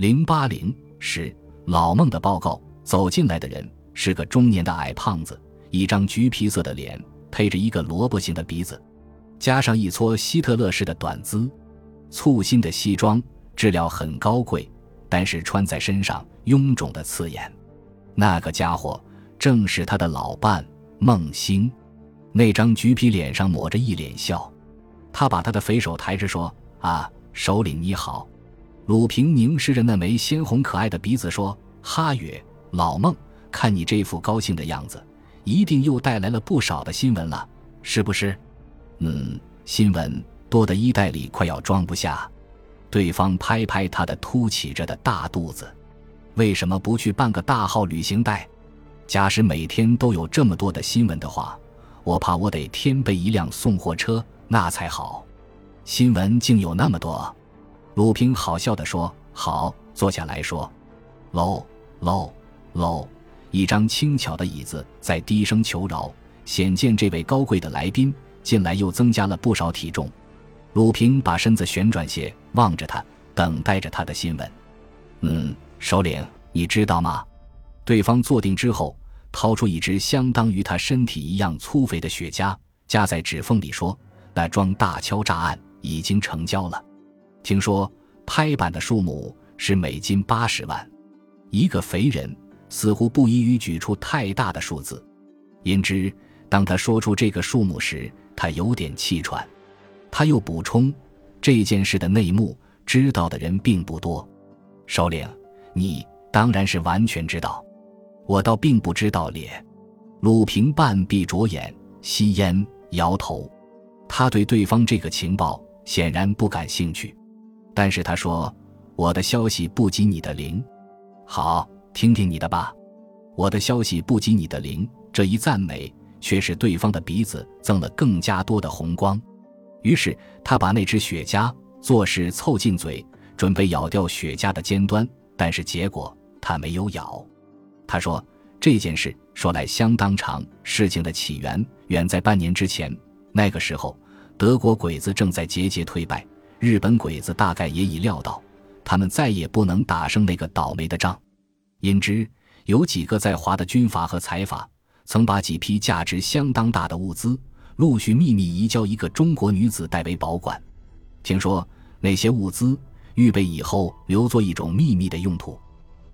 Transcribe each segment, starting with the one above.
零八零是老孟的报告。走进来的人是个中年的矮胖子，一张橘皮色的脸，配着一个萝卜形的鼻子，加上一撮希特勒式的短姿。簇新的西装质料很高贵，但是穿在身上臃肿的刺眼。那个家伙正是他的老伴孟星，那张橘皮脸上抹着一脸笑。他把他的肥手抬着说：“啊，首领你好。”鲁平凝视着那枚鲜红可爱的鼻子说：“哈约。”老孟，看你这副高兴的样子，一定又带来了不少的新闻了，是不是？嗯，新闻多的衣袋里快要装不下。对方拍拍他的凸起着的大肚子，为什么不去办个大号旅行袋？假使每天都有这么多的新闻的话，我怕我得添备一辆送货车，那才好。新闻竟有那么多？鲁平好笑地说：“好，坐下来说。”喽喽。喽，一张轻巧的椅子在低声求饶，显见这位高贵的来宾近来又增加了不少体重。鲁平把身子旋转些，望着他，等待着他的新闻。嗯，首领，你知道吗？对方坐定之后，掏出一支相当于他身体一样粗肥的雪茄，夹在指缝里说：“那桩大敲诈案已经成交了，听说拍板的数目是美金八十万。”一个肥人。似乎不宜于举出太大的数字，因之，当他说出这个数目时，他有点气喘。他又补充：“这件事的内幕知道的人并不多。”首领，你当然是完全知道，我倒并不知道。咧，鲁平半闭着眼吸烟，摇头。他对对方这个情报显然不感兴趣，但是他说：“我的消息不及你的灵。”好。听听你的吧，我的消息不及你的灵。这一赞美却使对方的鼻子增了更加多的红光。于是他把那只雪茄做事凑近嘴，准备咬掉雪茄的尖端，但是结果他没有咬。他说：“这件事说来相当长，事情的起源远在半年之前。那个时候，德国鬼子正在节节退败，日本鬼子大概也已料到，他们再也不能打胜那个倒霉的仗。”因之，有几个在华的军阀和财阀，曾把几批价值相当大的物资陆续秘密移交一个中国女子代为保管。听说那些物资预备以后留作一种秘密的用途，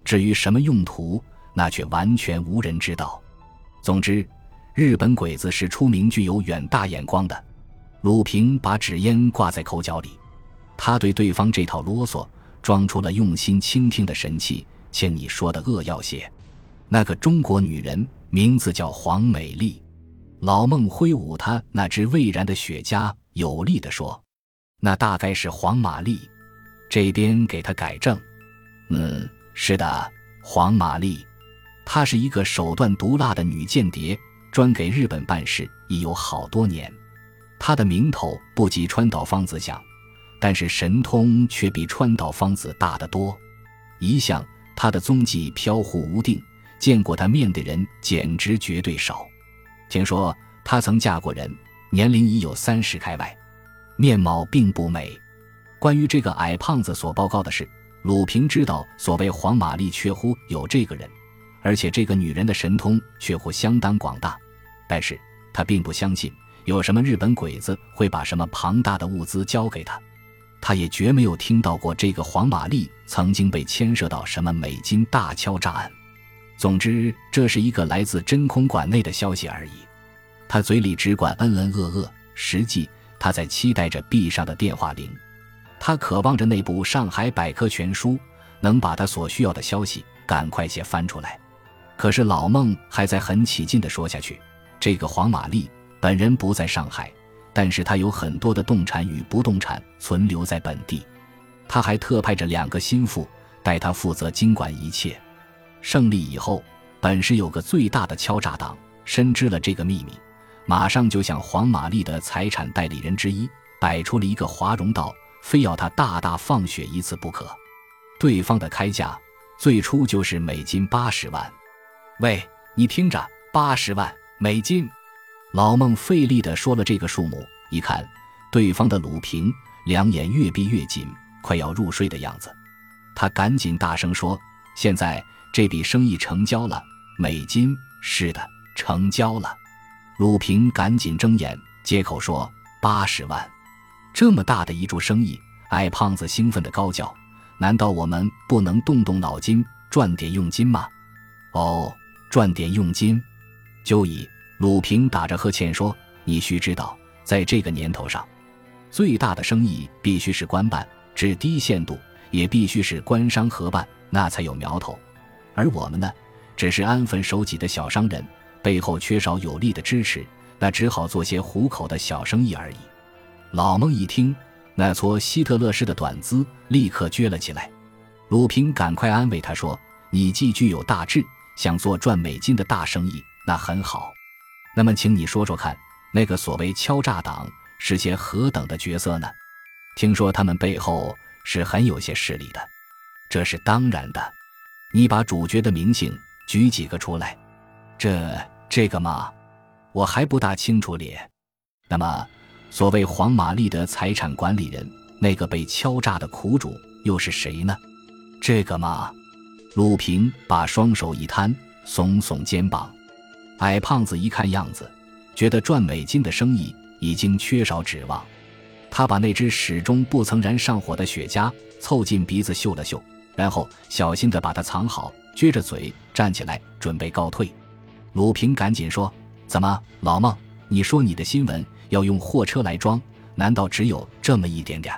至于什么用途，那却完全无人知道。总之，日本鬼子是出名具有远大眼光的。鲁平把纸烟挂在口角里，他对对方这套啰嗦装出了用心倾听的神气。欠你说的扼要些，那个中国女人名字叫黄美丽。老孟挥舞他那只未燃的雪茄，有力地说：“那大概是黄玛丽。”这边给他改正：“嗯，是的，黄玛丽。她是一个手段毒辣的女间谍，专给日本办事，已有好多年。她的名头不及川岛芳子响，但是神通却比川岛芳子大得多。一向。”他的踪迹飘忽无定，见过他面的人简直绝对少。听说他曾嫁过人，年龄已有三十开外，面貌并不美。关于这个矮胖子所报告的事，鲁平知道，所谓黄玛丽确乎有这个人，而且这个女人的神通确乎相当广大。但是他并不相信有什么日本鬼子会把什么庞大的物资交给他。他也绝没有听到过这个黄玛丽曾经被牵涉到什么美金大敲诈案。总之，这是一个来自真空管内的消息而已。他嘴里只管嗯嗯呃呃，实际他在期待着壁上的电话铃。他渴望着那部《上海百科全书》能把他所需要的消息赶快些翻出来。可是老孟还在很起劲地说下去：“这个黄玛丽本人不在上海。”但是他有很多的动产与不动产存留在本地，他还特派着两个心腹代他负责经管一切。胜利以后，本市有个最大的敲诈党深知了这个秘密，马上就向黄玛丽的财产代理人之一摆出了一个华容道，非要他大大放血一次不可。对方的开价最初就是美金八十万。喂，你听着，八十万美金。老孟费力地说了这个数目，一看，对方的鲁平两眼越闭越紧，快要入睡的样子。他赶紧大声说：“现在这笔生意成交了，美金是的，成交了。”鲁平赶紧睁眼，接口说：“八十万，这么大的一注生意！”矮胖子兴奋地高叫：“难道我们不能动动脑筋，赚点佣金吗？”“哦，赚点佣金。”就以鲁平打着呵欠说：“你须知道，在这个年头上，最大的生意必须是官办，至低限度。”也必须是官商合办，那才有苗头。而我们呢，只是安分守己的小商人，背后缺少有力的支持，那只好做些糊口的小生意而已。老孟一听，那撮希特勒式的短姿立刻撅了起来。鲁平赶快安慰他说：“你既具有大志，想做赚美金的大生意，那很好。那么，请你说说看，那个所谓敲诈党是些何等的角色呢？听说他们背后……”是很有些势力的，这是当然的。你把主角的名姓举几个出来。这这个嘛，我还不大清楚咧。那么，所谓黄玛丽的财产管理人，那个被敲诈的苦主又是谁呢？这个嘛，鲁平把双手一摊，耸耸肩膀。矮胖子一看样子，觉得赚美金的生意已经缺少指望。他把那只始终不曾燃上火的雪茄凑近鼻子嗅了嗅，然后小心地把它藏好，撅着嘴站起来准备告退。鲁平赶紧说：“怎么，老孟？你说你的新闻要用货车来装，难道只有这么一点点？”